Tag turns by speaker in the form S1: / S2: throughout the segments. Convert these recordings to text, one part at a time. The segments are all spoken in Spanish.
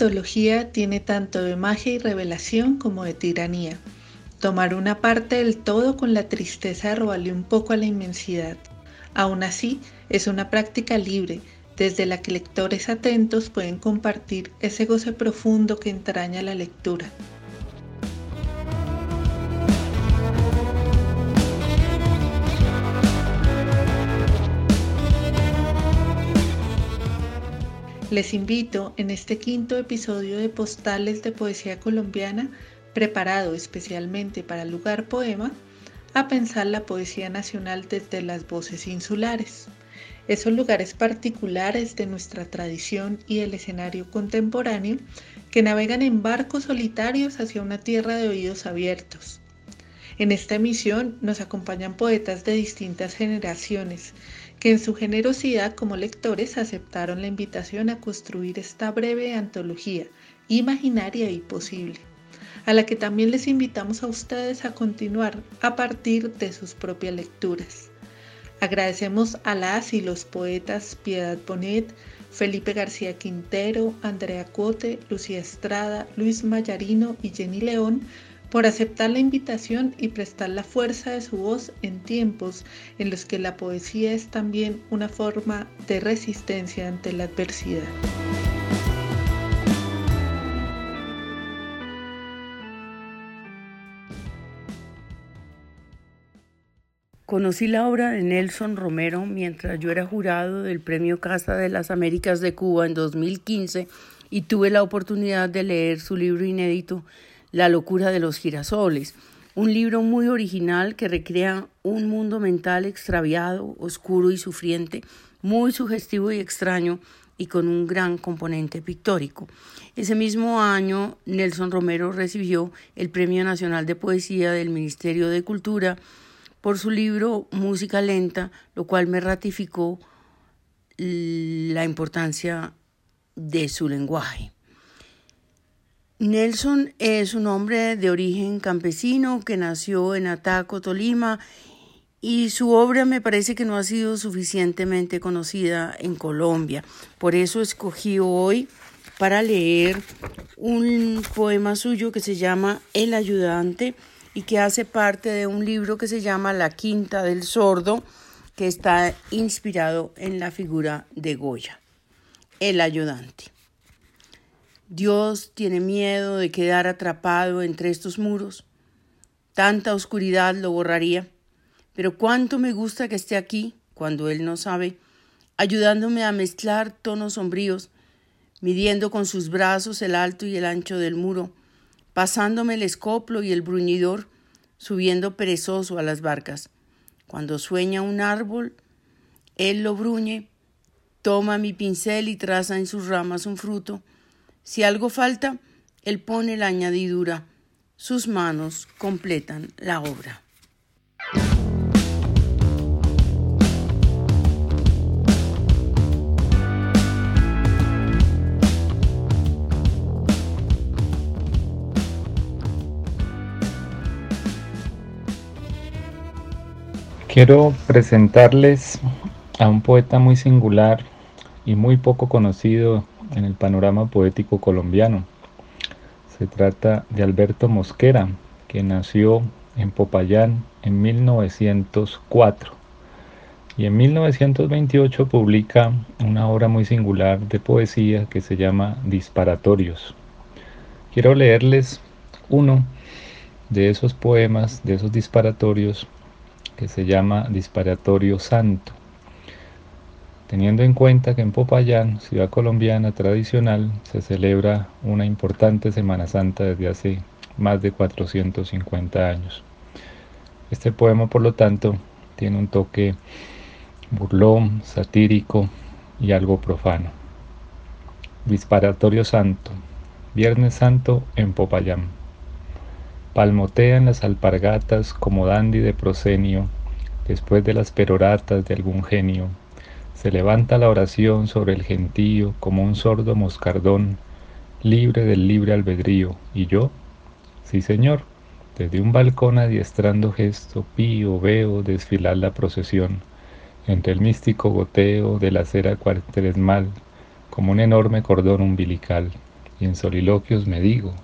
S1: antología tiene tanto de magia y revelación como de tiranía. Tomar una parte del todo con la tristeza robarle un poco a la inmensidad. Aún así, es una práctica libre, desde la que lectores atentos pueden compartir ese goce profundo que entraña la lectura. Les invito en este quinto episodio de Postales de Poesía Colombiana, preparado especialmente para lugar poema, a pensar la poesía nacional desde las voces insulares, esos lugares particulares de nuestra tradición y el escenario contemporáneo que navegan en barcos solitarios hacia una tierra de oídos abiertos. En esta emisión nos acompañan poetas de distintas generaciones que en su generosidad como lectores aceptaron la invitación a construir esta breve antología imaginaria y posible, a la que también les invitamos a ustedes a continuar a partir de sus propias lecturas. Agradecemos a las y los poetas Piedad Bonet, Felipe García Quintero, Andrea Cote, Lucía Estrada, Luis Mayarino y Jenny León por aceptar la invitación y prestar la fuerza de su voz en tiempos en los que la poesía es también una forma de resistencia ante la adversidad.
S2: Conocí la obra de Nelson Romero mientras yo era jurado del Premio Casa de las Américas de Cuba en 2015 y tuve la oportunidad de leer su libro inédito la locura de los girasoles, un libro muy original que recrea un mundo mental extraviado, oscuro y sufriente, muy sugestivo y extraño y con un gran componente pictórico. Ese mismo año, Nelson Romero recibió el Premio Nacional de Poesía del Ministerio de Cultura por su libro Música Lenta, lo cual me ratificó la importancia de su lenguaje. Nelson es un hombre de origen campesino que nació en Ataco, Tolima, y su obra me parece que no ha sido suficientemente conocida en Colombia. Por eso escogí hoy para leer un poema suyo que se llama El ayudante y que hace parte de un libro que se llama La Quinta del Sordo, que está inspirado en la figura de Goya, el ayudante. Dios tiene miedo de quedar atrapado entre estos muros. Tanta oscuridad lo borraría. Pero cuánto me gusta que esté aquí, cuando Él no sabe, ayudándome a mezclar tonos sombríos, midiendo con sus brazos el alto y el ancho del muro, pasándome el escoplo y el bruñidor, subiendo perezoso a las barcas. Cuando sueña un árbol, Él lo bruñe, toma mi pincel y traza en sus ramas un fruto, si algo falta, él pone la añadidura. Sus manos completan la obra.
S3: Quiero presentarles a un poeta muy singular y muy poco conocido en el panorama poético colombiano. Se trata de Alberto Mosquera, que nació en Popayán en 1904 y en 1928 publica una obra muy singular de poesía que se llama Disparatorios. Quiero leerles uno de esos poemas, de esos disparatorios, que se llama Disparatorio Santo teniendo en cuenta que en Popayán, ciudad colombiana tradicional, se celebra una importante Semana Santa desde hace más de 450 años. Este poema, por lo tanto, tiene un toque burlón, satírico y algo profano. Disparatorio Santo, Viernes Santo en Popayán. Palmotean las alpargatas como dandy de prosenio, después de las peroratas de algún genio se levanta la oración sobre el gentío como un sordo moscardón, libre del libre albedrío. ¿Y yo? Sí, señor. Desde un balcón adiestrando gesto pío veo desfilar la procesión, entre el místico goteo de la cera cuartesmal, como un enorme cordón umbilical. y en soliloquios me digo,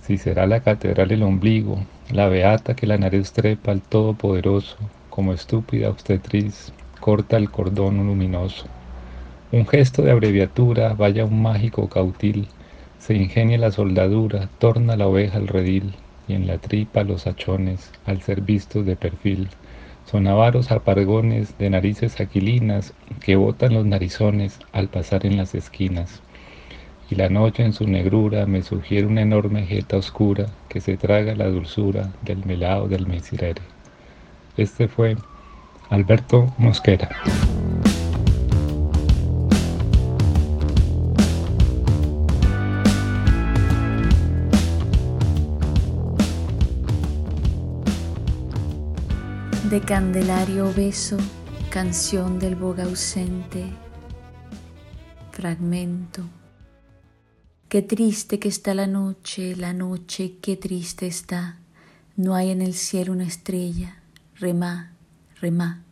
S3: si será la catedral el ombligo, la beata que la nariz trepa al Todopoderoso, como estúpida obstetriz, corta el cordón luminoso. Un gesto de abreviatura, vaya un mágico cautil, se ingenia la soldadura, torna la oveja al redil, y en la tripa los hachones, al ser vistos de perfil, son avaros apargones de narices aquilinas que botan los narizones al pasar en las esquinas. Y la noche en su negrura me sugiere una enorme jeta oscura que se traga la dulzura del melao del mesirere. Este fue Alberto Mosquera.
S4: de Candelario Beso, canción del boga ausente, fragmento. Qué triste que está la noche, la noche, qué triste está. No hay en el cielo una estrella, remá, remá.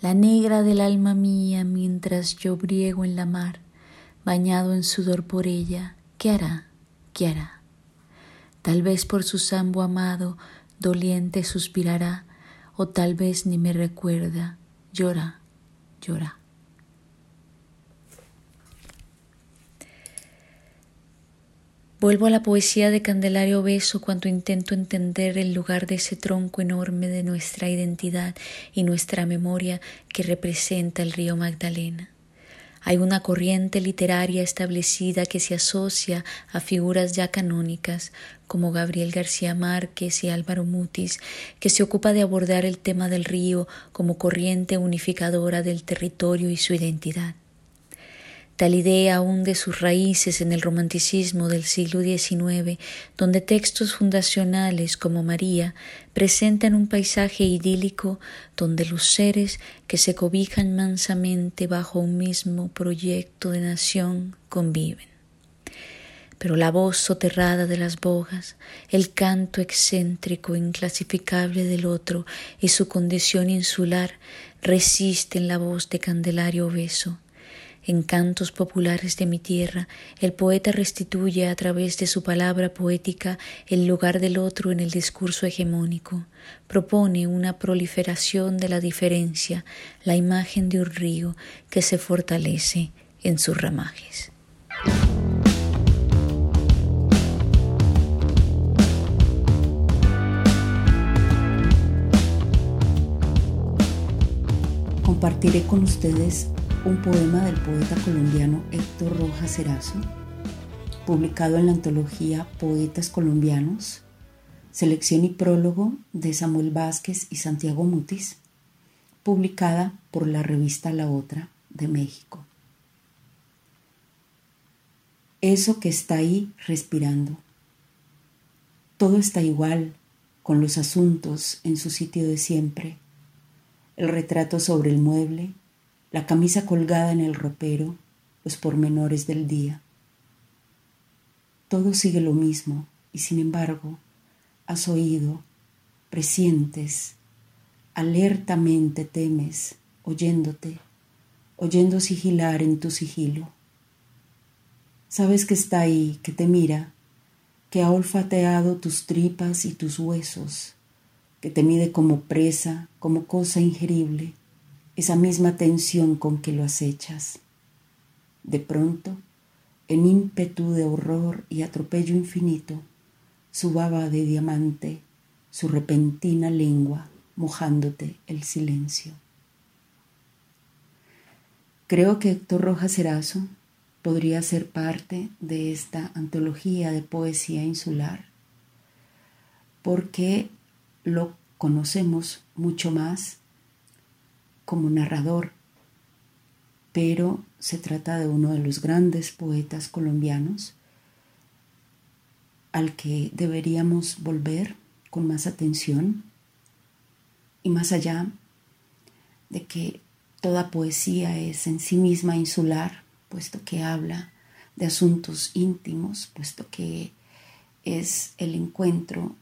S4: La negra del alma mía mientras yo briego en la mar, bañado en sudor por ella, ¿qué hará? ¿Qué hará? Tal vez por su sambo amado, doliente suspirará, o tal vez ni me recuerda, llora, llora. Vuelvo a la poesía de Candelario Beso cuando intento entender el lugar de ese tronco enorme de nuestra identidad y nuestra memoria que representa el río Magdalena. Hay una corriente literaria establecida que se asocia a figuras ya canónicas como Gabriel García Márquez y Álvaro Mutis, que se ocupa de abordar el tema del río como corriente unificadora del territorio y su identidad. Tal idea hunde sus raíces en el romanticismo del siglo XIX, donde textos fundacionales como María presentan un paisaje idílico donde los seres que se cobijan mansamente bajo un mismo proyecto de nación conviven. Pero la voz soterrada de las bogas, el canto excéntrico inclasificable del otro y su condición insular resisten la voz de Candelario Obeso en cantos populares de mi tierra, el poeta restituye a través de su palabra poética el lugar del otro en el discurso hegemónico. Propone una proliferación de la diferencia, la imagen de un río que se fortalece en sus ramajes.
S5: Compartiré con ustedes un poema del poeta colombiano Héctor Rojas Erazo, publicado en la antología Poetas Colombianos, selección y prólogo de Samuel Vázquez y Santiago Mutis, publicada por la revista La Otra de México. Eso que está ahí respirando. Todo está igual, con los asuntos en su sitio de siempre, el retrato sobre el mueble, la camisa colgada en el ropero, los pormenores del día. Todo sigue lo mismo y sin embargo has oído, presientes, alertamente temes, oyéndote, oyendo sigilar en tu sigilo. Sabes que está ahí, que te mira, que ha olfateado tus tripas y tus huesos, que te mide como presa, como cosa ingerible, esa misma tensión con que lo acechas. De pronto, en ímpetu de horror y atropello infinito, su baba de diamante, su repentina lengua mojándote el silencio. Creo que Héctor Rojas Erazo podría ser parte de esta antología de poesía insular, porque lo conocemos mucho más como narrador, pero se trata de uno de los grandes poetas colombianos al que deberíamos volver con más atención y más allá de que toda poesía es en sí misma insular, puesto que habla de asuntos íntimos, puesto que es el encuentro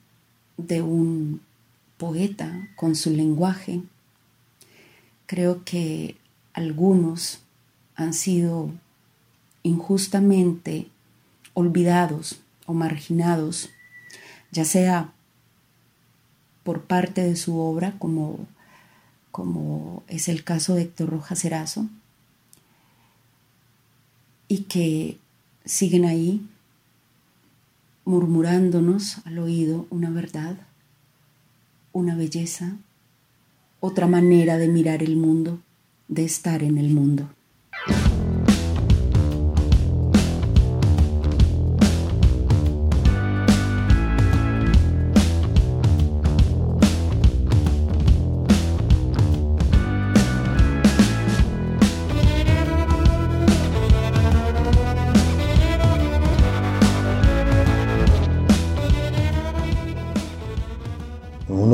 S5: de un poeta con su lenguaje, Creo que algunos han sido injustamente olvidados o marginados, ya sea por parte de su obra, como, como es el caso de Héctor Rojas Erazo, y que siguen ahí murmurándonos al oído una verdad, una belleza, otra manera de mirar el mundo, de estar en el mundo.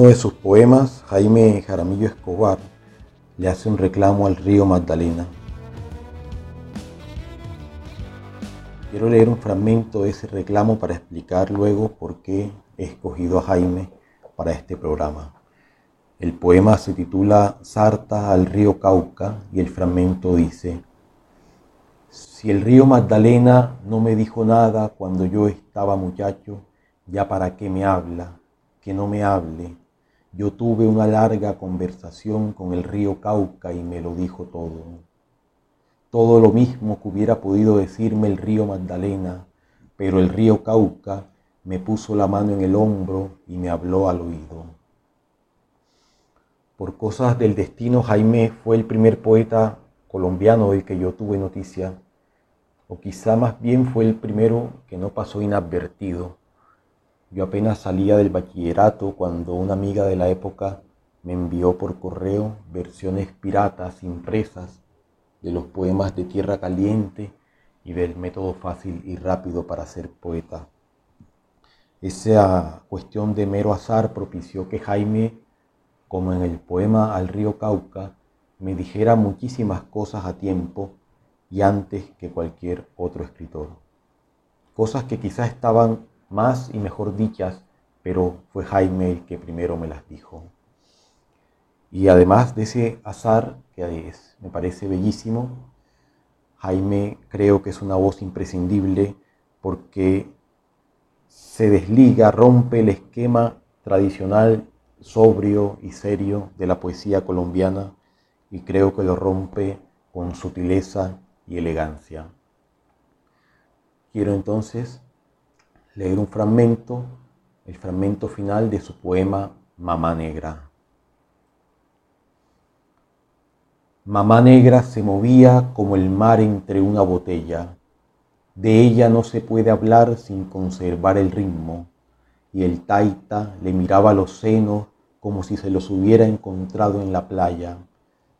S6: de sus poemas, Jaime Jaramillo Escobar le hace un reclamo al río Magdalena. Quiero leer un fragmento de ese reclamo para explicar luego por qué he escogido a Jaime para este programa. El poema se titula Sarta al río Cauca y el fragmento dice, Si el río Magdalena no me dijo nada cuando yo estaba muchacho, ya para qué me habla, que no me hable, yo tuve una larga conversación con el río Cauca y me lo dijo todo. Todo lo mismo que hubiera podido decirme el río Magdalena, pero el río Cauca me puso la mano en el hombro y me habló al oído. Por cosas del destino, Jaime fue el primer poeta colombiano del que yo tuve noticia, o quizá más bien fue el primero que no pasó inadvertido yo apenas salía del bachillerato cuando una amiga de la época me envió por correo versiones piratas impresas de los poemas de Tierra Caliente y del método fácil y rápido para ser poeta. Esa cuestión de mero azar propició que Jaime, como en el poema Al río Cauca, me dijera muchísimas cosas a tiempo y antes que cualquier otro escritor. Cosas que quizás estaban más y mejor dichas, pero fue Jaime el que primero me las dijo. Y además de ese azar, que me parece bellísimo, Jaime creo que es una voz imprescindible porque se desliga, rompe el esquema tradicional, sobrio y serio de la poesía colombiana y creo que lo rompe con sutileza y elegancia. Quiero entonces leer un fragmento, el fragmento final de su poema Mamá Negra. Mamá Negra se movía como el mar entre una botella. De ella no se puede hablar sin conservar el ritmo. Y el taita le miraba los senos como si se los hubiera encontrado en la playa.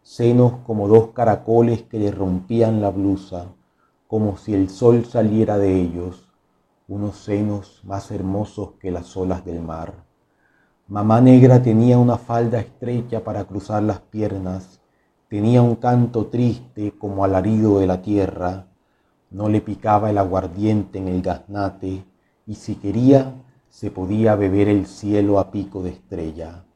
S6: Senos como dos caracoles que le rompían la blusa, como si el sol saliera de ellos unos senos más hermosos que las olas del mar. Mamá negra tenía una falda estrecha para cruzar las piernas, tenía un canto triste como alarido de la tierra, no le picaba el aguardiente en el gaznate y si quería se podía beber el cielo a pico de estrella.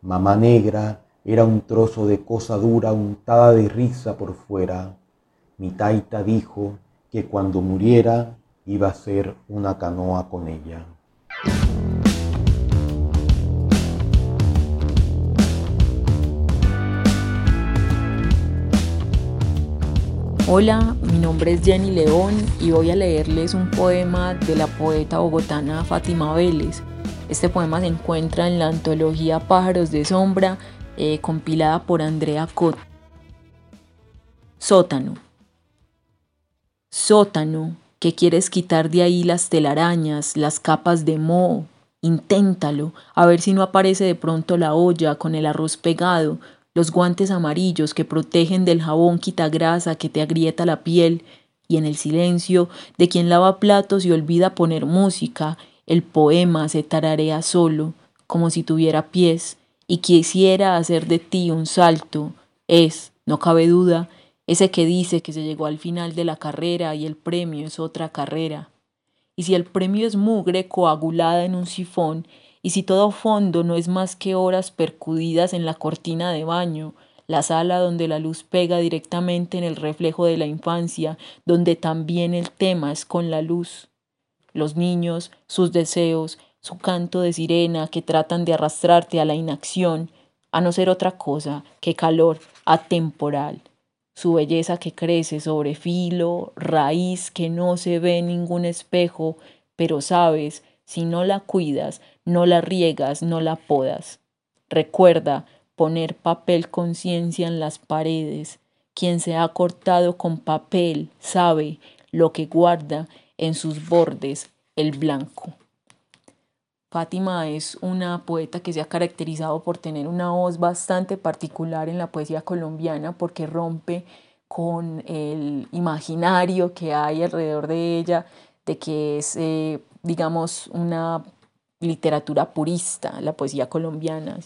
S6: Mamá negra era un trozo de cosa dura untada de risa por fuera. Mi taita dijo que cuando muriera iba a ser una canoa con ella.
S7: Hola, mi nombre es Jenny León y voy a leerles un poema de la poeta bogotana Fátima Vélez. Este poema se encuentra en la antología Pájaros de Sombra, eh, compilada por Andrea Cot. Sótano. Sótano, que quieres quitar de ahí las telarañas, las capas de moho. Inténtalo, a ver si no aparece de pronto la olla con el arroz pegado, los guantes amarillos que protegen del jabón quitagrasa que te agrieta la piel, y en el silencio de quien lava platos y olvida poner música, el poema se tararea solo, como si tuviera pies, y quisiera hacer de ti un salto. Es, no cabe duda, ese que dice que se llegó al final de la carrera y el premio es otra carrera. Y si el premio es mugre coagulada en un sifón, y si todo fondo no es más que horas percudidas en la cortina de baño, la sala donde la luz pega directamente en el reflejo de la infancia, donde también el tema es con la luz. los niños, sus deseos, su canto de sirena que tratan de arrastrarte a la inacción, a no ser otra cosa que calor atemporal, su belleza que crece sobre filo, raíz que no se ve en ningún espejo, pero sabes, si no la cuidas, no la riegas, no la podas. Recuerda poner papel conciencia en las paredes. Quien se ha cortado con papel sabe lo que guarda en sus bordes el blanco. Fátima es una poeta que se ha caracterizado por tener una voz bastante particular en la poesía colombiana porque rompe con el imaginario que hay alrededor de ella, de que es, eh, digamos, una literatura purista, la poesía colombiana.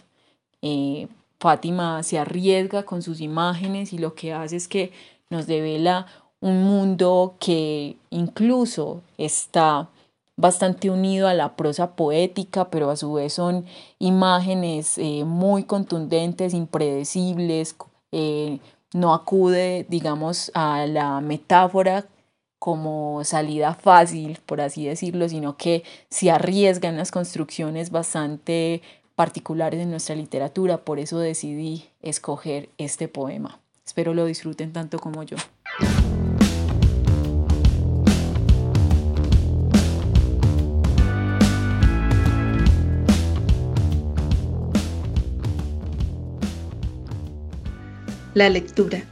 S7: Eh, Fátima se arriesga con sus imágenes y lo que hace es que nos devela un mundo que incluso está bastante unido a la prosa poética, pero a su vez son imágenes eh, muy contundentes, impredecibles, eh, no acude, digamos, a la metáfora como salida fácil, por así decirlo, sino que se arriesga en las construcciones bastante particulares en nuestra literatura, por eso decidí escoger este poema. Espero lo disfruten tanto como yo.
S1: La lectura,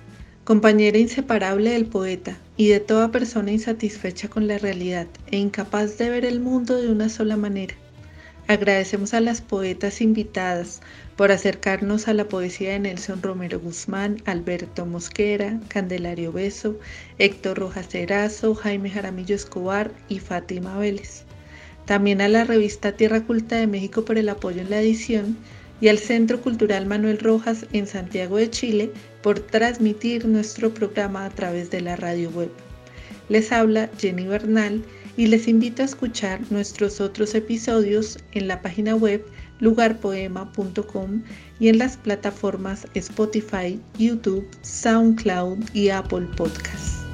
S1: compañera inseparable del poeta y de toda persona insatisfecha con la realidad e incapaz de ver el mundo de una sola manera. Agradecemos a las poetas invitadas por acercarnos a la poesía de Nelson Romero Guzmán, Alberto Mosquera, Candelario Beso, Héctor Rojas Erazo, Jaime Jaramillo Escobar y Fátima Vélez. También a la revista Tierra Culta de México por el apoyo en la edición y al Centro Cultural Manuel Rojas en Santiago de Chile por transmitir nuestro programa a través de la radio web. Les habla Jenny Bernal y les invito a escuchar nuestros otros episodios en la página web lugarpoema.com y en las plataformas Spotify, YouTube, SoundCloud y Apple Podcasts.